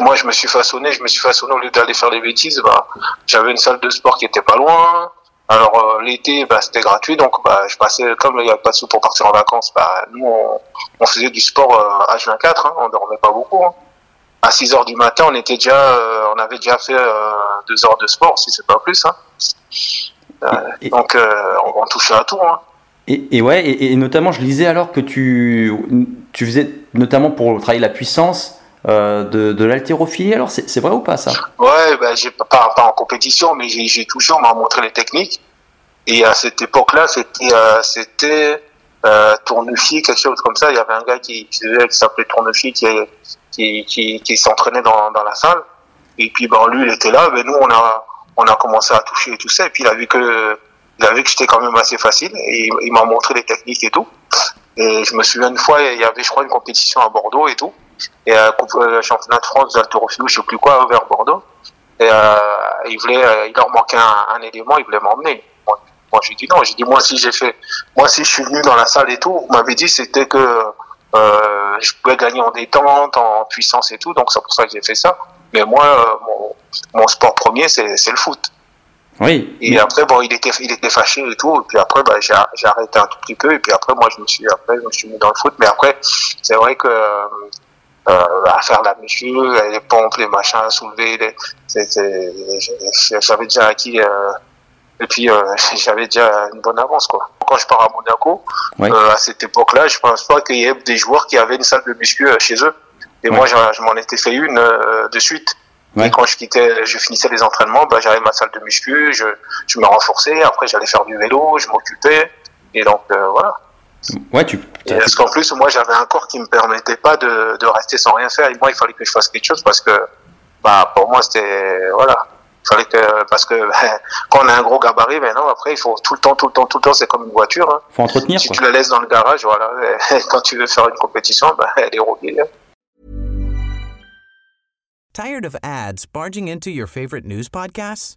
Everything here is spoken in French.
Moi, je me suis façonné, je me suis façonné au lieu d'aller faire des bêtises, bah, j'avais une salle de sport qui était pas loin. Alors euh, l'été, bah, c'était gratuit, donc bah, je passais, comme il n'y avait pas de sous pour partir en vacances, bah, nous on, on faisait du sport euh, H24, hein, on dormait pas beaucoup. Hein. À 6 heures du matin, on était déjà, euh, on avait déjà fait euh, deux heures de sport, si c'est pas plus. Hein. Euh, Et- donc euh, on, on touchait à tout. Hein. Et, et ouais, et, et notamment, je lisais alors que tu, tu faisais notamment pour travailler la puissance euh, de, de l'haltérophilie. Alors, c'est vrai ou pas ça? Ouais, j'ai pas, pas en compétition, mais j'ai touché, on m'a montré les techniques. Et à cette époque-là, c'était euh, euh, quelque chose comme ça. Il y avait un gars qui, qui, s'appelait Tournefier qui, qui, qui, qui s'entraînait dans, dans la salle. Et puis ben lui, il était là. Ben nous, on a on a commencé à toucher et tout ça. Et puis il a vu que il a vu que j'étais quand même assez facile. Et il m'a montré les techniques et tout. Et je me souviens une fois, il y avait, je crois, une compétition à Bordeaux et tout. Et euh, coupe, euh, championnat de France d'haltérophilie, je sais plus quoi, vers Bordeaux. Et euh, il voulait, euh, il leur manquait un, un élément, il voulait m'emmener. Moi, moi j'ai dit non. J'ai dit moi si j'ai fait, moi si je suis venu dans la salle et tout, vous m'avez dit c'était que euh, je pouvais gagner en détente, en puissance et tout. Donc c'est pour ça que j'ai fait ça. Mais moi, mon, mon sport premier c'est le foot. Oui. Et après, bon, il était, il était fâché et tout. Et puis après, bah, j'ai, j'ai arrêté un tout petit peu. Et puis après, moi, je me suis, après, je me suis mis dans le foot. Mais après, c'est vrai que, à faire la muscu, les pompes, les machins, à soulever, j'avais déjà acquis, euh, et puis, euh, j'avais déjà une bonne avance, quoi. Quand je pars à Monaco, euh, à cette époque-là, je pense pas qu'il y ait des joueurs qui avaient une salle de muscu euh, chez eux. Et moi, je, je m'en étais fait une euh, de suite. Et quand je quittais, je finissais les entraînements, bah, j'avais ma salle de muscu, je, je me renforçais, après j'allais faire du vélo, je m'occupais, et donc euh, voilà. Ouais, tu. Et parce qu'en plus, moi j'avais un corps qui me permettait pas de, de rester sans rien faire, et moi il fallait que je fasse quelque chose parce que, bah, pour moi c'était, voilà. Il fallait que, parce que quand on a un gros gabarit, maintenant après il faut tout le temps, tout le temps, tout le temps, c'est comme une voiture. Hein. Faut entretenir, Si quoi. tu la laisses dans le garage, voilà, et quand tu veux faire une compétition, bah, elle est rouillée. Tired of ads barging into your favorite news podcasts?